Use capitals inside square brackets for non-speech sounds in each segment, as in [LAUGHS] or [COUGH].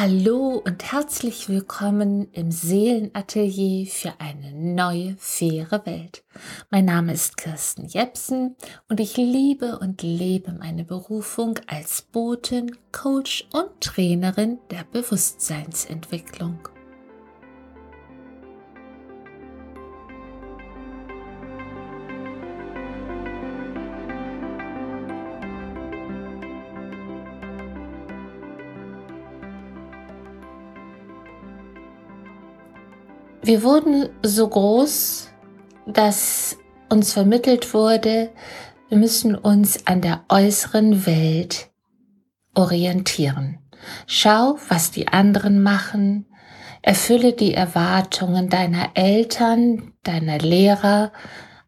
Hallo und herzlich willkommen im Seelenatelier für eine neue, faire Welt. Mein Name ist Kirsten Jepsen und ich liebe und lebe meine Berufung als Botin, Coach und Trainerin der Bewusstseinsentwicklung. Wir wurden so groß, dass uns vermittelt wurde, wir müssen uns an der äußeren Welt orientieren. Schau, was die anderen machen, erfülle die Erwartungen deiner Eltern, deiner Lehrer,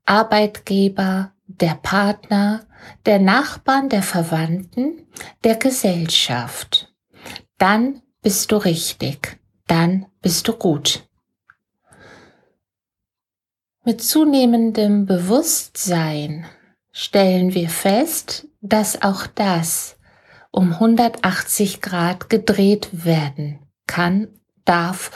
Arbeitgeber, der Partner, der Nachbarn, der Verwandten, der Gesellschaft. Dann bist du richtig, dann bist du gut. Mit zunehmendem Bewusstsein stellen wir fest, dass auch das um 180 Grad gedreht werden kann, darf,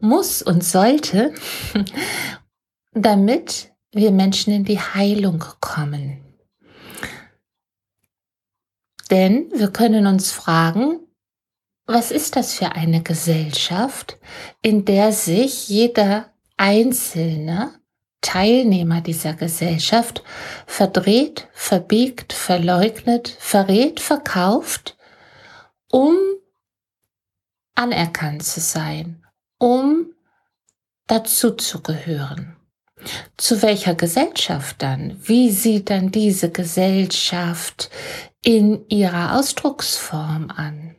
muss und sollte, [LAUGHS] damit wir Menschen in die Heilung kommen. Denn wir können uns fragen, was ist das für eine Gesellschaft, in der sich jeder Einzelne Teilnehmer dieser Gesellschaft verdreht, verbiegt, verleugnet, verrät, verkauft, um anerkannt zu sein, um dazu zu gehören. Zu welcher Gesellschaft dann? Wie sieht dann diese Gesellschaft in ihrer Ausdrucksform an?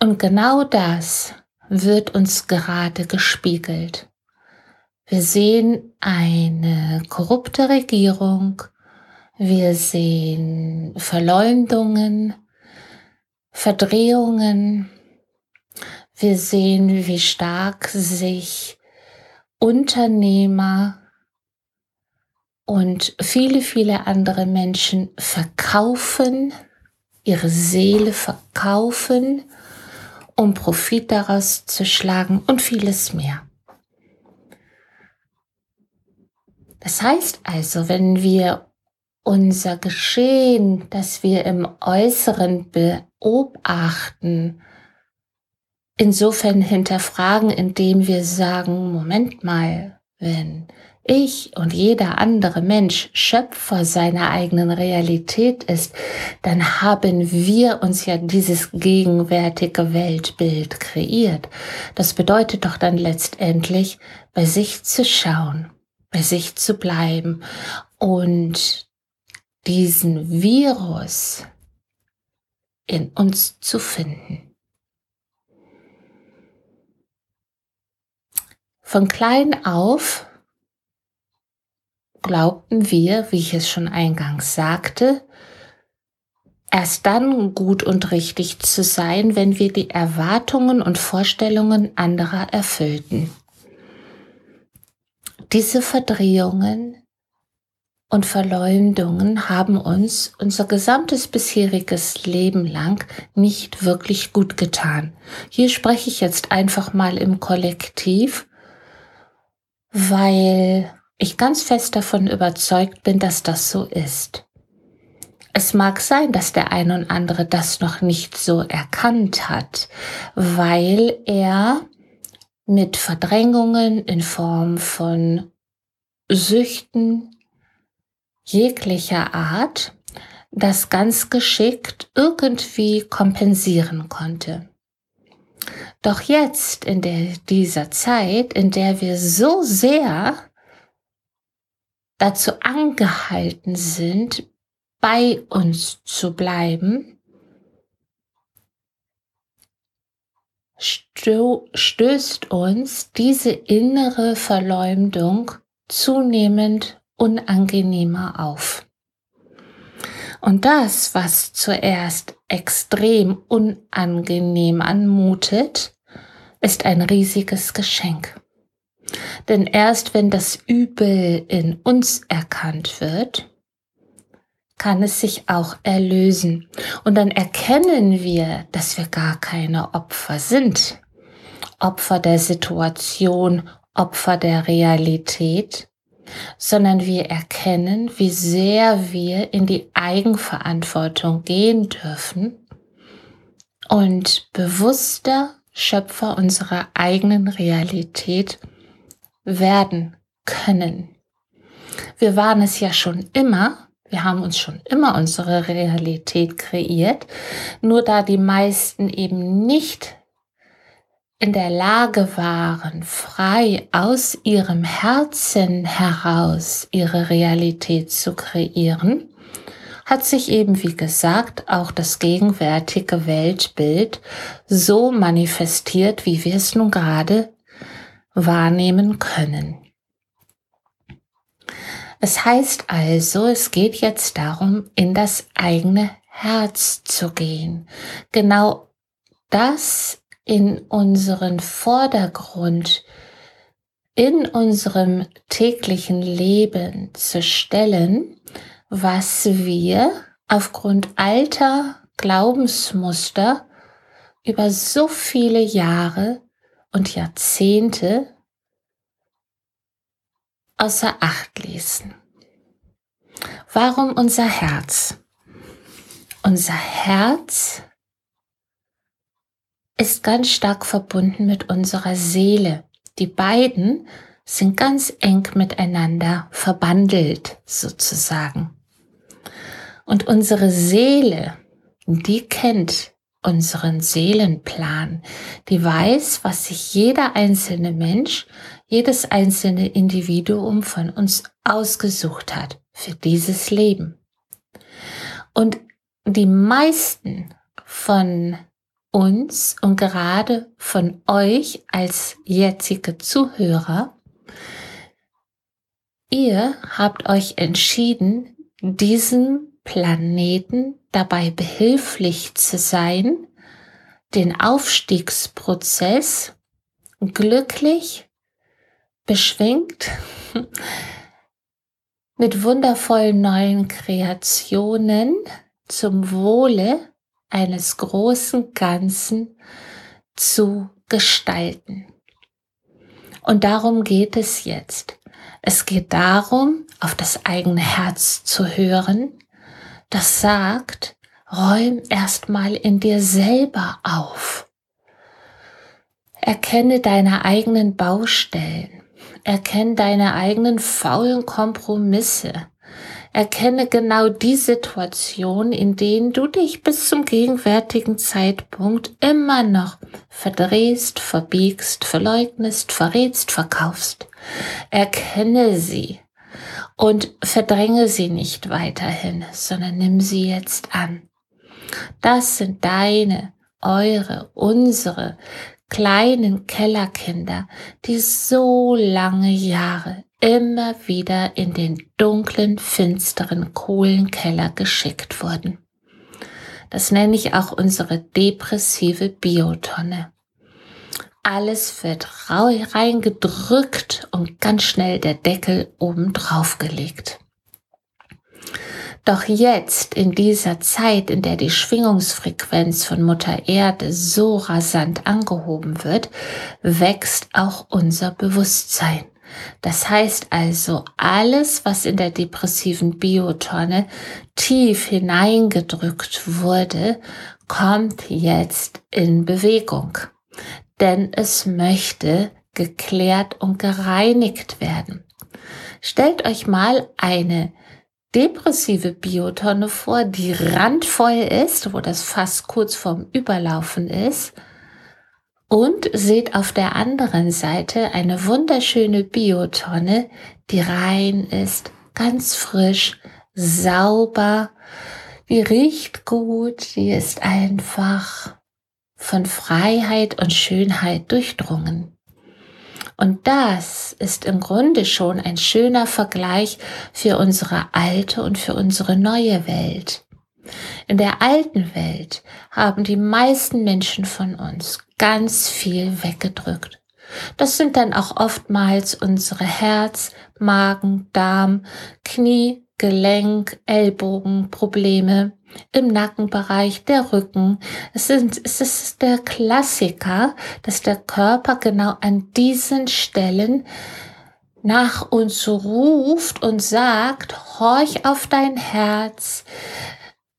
Und genau das wird uns gerade gespiegelt. Wir sehen eine korrupte Regierung. Wir sehen Verleumdungen, Verdrehungen. Wir sehen, wie stark sich Unternehmer und viele, viele andere Menschen verkaufen, ihre Seele verkaufen, um Profit daraus zu schlagen und vieles mehr. Das heißt also, wenn wir unser Geschehen, das wir im Äußeren beobachten, insofern hinterfragen, indem wir sagen, Moment mal, wenn ich und jeder andere Mensch Schöpfer seiner eigenen Realität ist, dann haben wir uns ja dieses gegenwärtige Weltbild kreiert. Das bedeutet doch dann letztendlich, bei sich zu schauen bei sich zu bleiben und diesen Virus in uns zu finden. Von klein auf glaubten wir, wie ich es schon eingangs sagte, erst dann gut und richtig zu sein, wenn wir die Erwartungen und Vorstellungen anderer erfüllten. Diese Verdrehungen und Verleumdungen haben uns unser gesamtes bisheriges Leben lang nicht wirklich gut getan. Hier spreche ich jetzt einfach mal im Kollektiv, weil ich ganz fest davon überzeugt bin, dass das so ist. Es mag sein, dass der ein und andere das noch nicht so erkannt hat, weil er mit Verdrängungen in Form von Süchten jeglicher Art das ganz geschickt irgendwie kompensieren konnte. Doch jetzt in der, dieser Zeit, in der wir so sehr dazu angehalten sind, bei uns zu bleiben, stößt uns diese innere Verleumdung zunehmend unangenehmer auf. Und das, was zuerst extrem unangenehm anmutet, ist ein riesiges Geschenk. Denn erst wenn das Übel in uns erkannt wird, kann es sich auch erlösen. Und dann erkennen wir, dass wir gar keine Opfer sind. Opfer der Situation, Opfer der Realität, sondern wir erkennen, wie sehr wir in die Eigenverantwortung gehen dürfen und bewusster Schöpfer unserer eigenen Realität werden können. Wir waren es ja schon immer, wir haben uns schon immer unsere Realität kreiert, nur da die meisten eben nicht in der Lage waren, frei aus ihrem Herzen heraus ihre Realität zu kreieren, hat sich eben, wie gesagt, auch das gegenwärtige Weltbild so manifestiert, wie wir es nun gerade wahrnehmen können. Es heißt also, es geht jetzt darum, in das eigene Herz zu gehen. Genau das in unseren Vordergrund, in unserem täglichen Leben zu stellen, was wir aufgrund alter Glaubensmuster über so viele Jahre und Jahrzehnte außer Acht ließen. Warum unser Herz? Unser Herz ist ganz stark verbunden mit unserer Seele. Die beiden sind ganz eng miteinander verbandelt sozusagen. Und unsere Seele, die kennt unseren Seelenplan. Die weiß, was sich jeder einzelne Mensch, jedes einzelne Individuum von uns ausgesucht hat für dieses Leben. Und die meisten von uns und gerade von euch als jetzige Zuhörer, ihr habt euch entschieden, diesem Planeten dabei behilflich zu sein, den Aufstiegsprozess glücklich, beschwingt, [LAUGHS] mit wundervollen neuen Kreationen zum Wohle eines großen Ganzen zu gestalten. Und darum geht es jetzt. Es geht darum, auf das eigene Herz zu hören, das sagt, räum erstmal in dir selber auf. Erkenne deine eigenen Baustellen. Erkenne deine eigenen faulen Kompromisse. Erkenne genau die Situation, in denen du dich bis zum gegenwärtigen Zeitpunkt immer noch verdrehst, verbiegst, verleugnest, verrätst, verkaufst. Erkenne sie und verdränge sie nicht weiterhin, sondern nimm sie jetzt an. Das sind deine, eure, unsere kleinen Kellerkinder, die so lange Jahre immer wieder in den dunklen, finsteren Kohlenkeller geschickt wurden. Das nenne ich auch unsere depressive Biotonne. Alles wird reingedrückt und ganz schnell der Deckel oben drauf gelegt. Doch jetzt, in dieser Zeit, in der die Schwingungsfrequenz von Mutter Erde so rasant angehoben wird, wächst auch unser Bewusstsein. Das heißt also, alles, was in der depressiven Biotonne tief hineingedrückt wurde, kommt jetzt in Bewegung. Denn es möchte geklärt und gereinigt werden. Stellt euch mal eine depressive Biotonne vor, die randvoll ist, wo das Fass kurz vorm Überlaufen ist und seht auf der anderen Seite eine wunderschöne Biotonne, die rein ist, ganz frisch, sauber, die riecht gut, die ist einfach von Freiheit und Schönheit durchdrungen. Und das ist im Grunde schon ein schöner Vergleich für unsere alte und für unsere neue Welt. In der alten Welt haben die meisten Menschen von uns ganz viel weggedrückt. Das sind dann auch oftmals unsere Herz, Magen, Darm, Knie, Gelenk, Ellbogenprobleme, im Nackenbereich, der Rücken. Es, sind, es ist der Klassiker, dass der Körper genau an diesen Stellen nach uns ruft und sagt, horch auf dein Herz,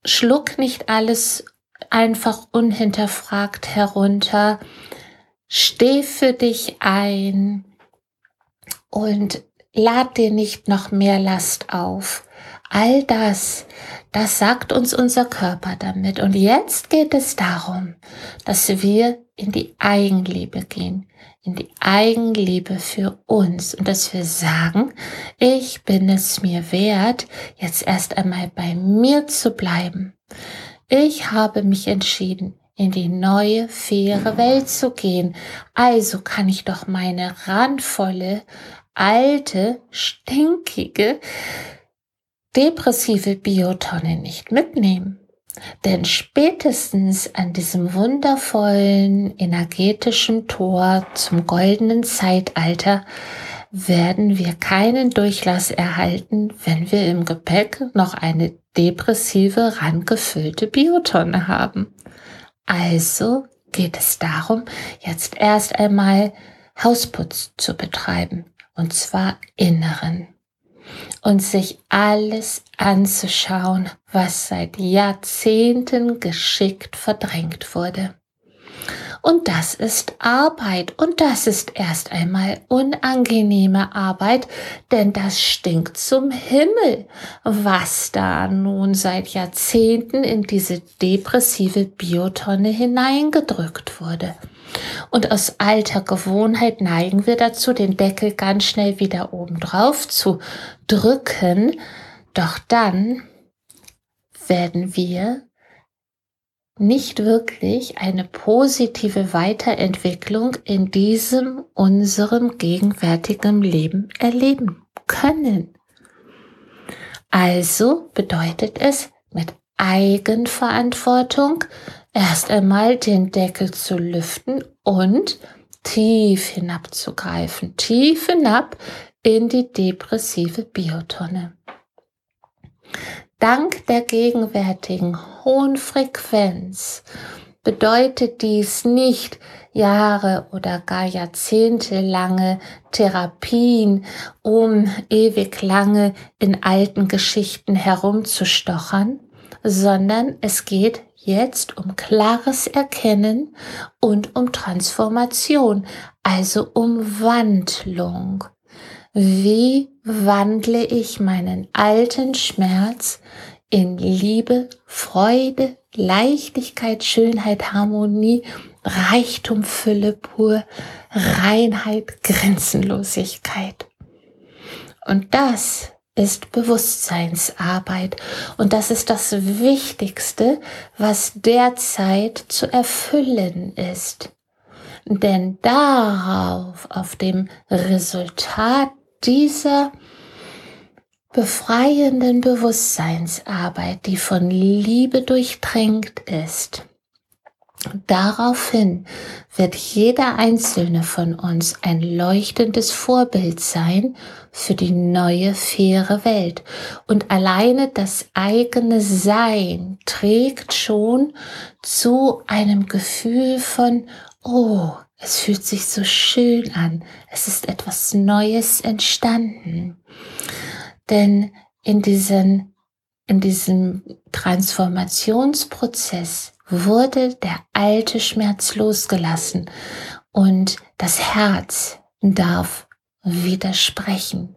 schluck nicht alles einfach unhinterfragt herunter, steh für dich ein und lad dir nicht noch mehr Last auf. All das, das sagt uns unser Körper damit. Und jetzt geht es darum, dass wir in die Eigenliebe gehen, in die Eigenliebe für uns und dass wir sagen, ich bin es mir wert, jetzt erst einmal bei mir zu bleiben. Ich habe mich entschieden, in die neue, faire Welt zu gehen. Also kann ich doch meine randvolle, alte, stinkige, depressive Biotonne nicht mitnehmen. Denn spätestens an diesem wundervollen energetischen Tor zum goldenen Zeitalter werden wir keinen Durchlass erhalten, wenn wir im Gepäck noch eine depressive, randgefüllte Biotonne haben. Also geht es darum, jetzt erst einmal Hausputz zu betreiben, und zwar inneren und sich alles anzuschauen, was seit Jahrzehnten geschickt verdrängt wurde. Und das ist Arbeit und das ist erst einmal unangenehme Arbeit, denn das stinkt zum Himmel, was da nun seit Jahrzehnten in diese depressive Biotonne hineingedrückt wurde. Und aus alter Gewohnheit neigen wir dazu, den Deckel ganz schnell wieder oben drauf zu drücken. Doch dann werden wir nicht wirklich eine positive Weiterentwicklung in diesem unserem gegenwärtigen Leben erleben können. Also bedeutet es mit Eigenverantwortung erst einmal den Deckel zu lüften und tief hinabzugreifen, tief hinab in die depressive Biotonne. Dank der gegenwärtigen hohen Frequenz bedeutet dies nicht Jahre oder gar Jahrzehnte lange Therapien, um ewig lange in alten Geschichten herumzustochern, sondern es geht jetzt um klares Erkennen und um Transformation, also um Wandlung. Wie wandle ich meinen alten Schmerz in Liebe, Freude, Leichtigkeit, Schönheit, Harmonie, Reichtum, Fülle pur, Reinheit, Grenzenlosigkeit. Und das ist Bewusstseinsarbeit. Und das ist das Wichtigste, was derzeit zu erfüllen ist. Denn darauf, auf dem Resultat dieser befreienden Bewusstseinsarbeit, die von Liebe durchtränkt ist, Daraufhin wird jeder einzelne von uns ein leuchtendes Vorbild sein für die neue faire Welt. Und alleine das eigene Sein trägt schon zu einem Gefühl von, oh, es fühlt sich so schön an, es ist etwas Neues entstanden. Denn in diesen, in diesem Transformationsprozess wurde der alte Schmerz losgelassen und das Herz darf widersprechen.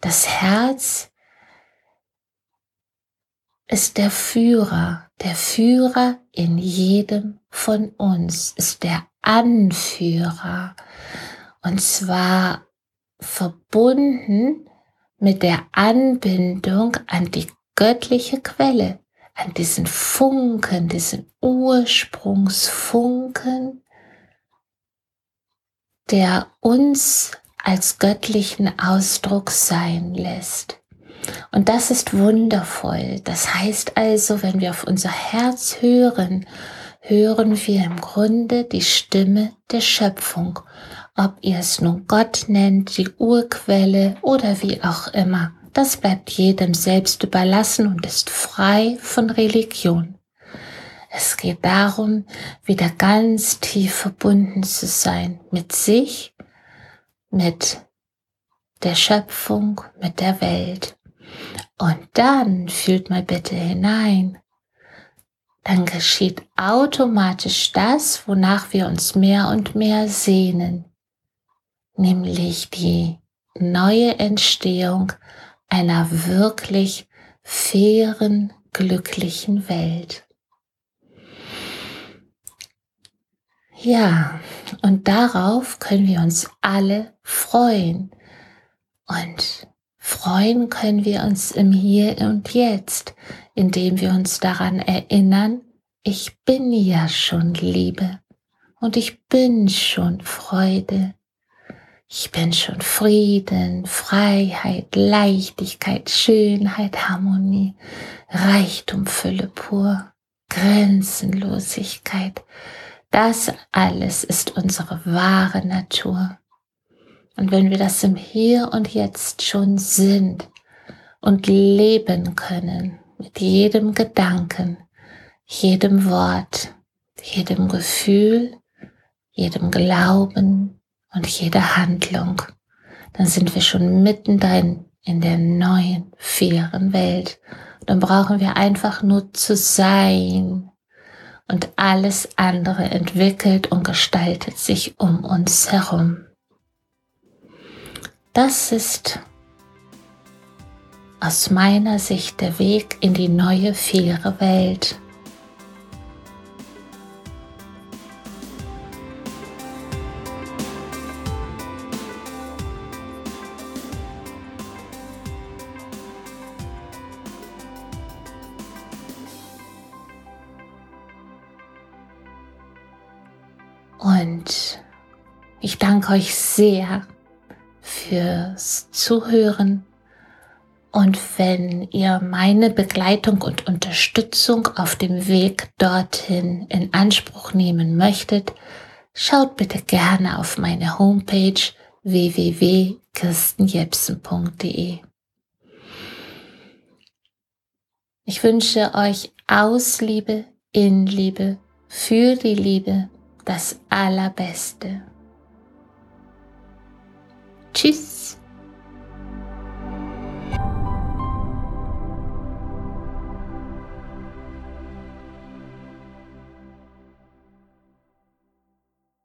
Das Herz ist der Führer, der Führer in jedem von uns, ist der Anführer und zwar verbunden mit der Anbindung an die göttliche Quelle, an diesen Funken, diesen Ursprungsfunken, der uns als göttlichen Ausdruck sein lässt. Und das ist wundervoll. Das heißt also, wenn wir auf unser Herz hören, hören wir im Grunde die Stimme der Schöpfung. Ob ihr es nun Gott nennt, die Urquelle oder wie auch immer. Das bleibt jedem selbst überlassen und ist frei von Religion. Es geht darum, wieder ganz tief verbunden zu sein mit sich, mit der Schöpfung, mit der Welt. Und dann fühlt mal bitte hinein. Dann geschieht automatisch das, wonach wir uns mehr und mehr sehnen, nämlich die neue Entstehung einer wirklich fairen, glücklichen Welt. Ja, und darauf können wir uns alle freuen. Und freuen können wir uns im Hier und Jetzt, indem wir uns daran erinnern, ich bin ja schon Liebe und ich bin schon Freude. Ich bin schon Frieden, Freiheit, Leichtigkeit, Schönheit, Harmonie, Reichtum, Fülle pur, Grenzenlosigkeit, das alles ist unsere wahre Natur. Und wenn wir das im Hier und Jetzt schon sind und leben können, mit jedem Gedanken, jedem Wort, jedem Gefühl, jedem Glauben und jeder Handlung, dann sind wir schon mittendrin in der neuen, fairen Welt. Dann brauchen wir einfach nur zu sein, und alles andere entwickelt und gestaltet sich um uns herum. Das ist aus meiner Sicht der Weg in die neue, faire Welt. Danke euch sehr fürs Zuhören. Und wenn ihr meine Begleitung und Unterstützung auf dem Weg dorthin in Anspruch nehmen möchtet, schaut bitte gerne auf meine Homepage www.kirstenjepsen.de. Ich wünsche euch aus Liebe, in Liebe, für die Liebe das Allerbeste. Tschüss.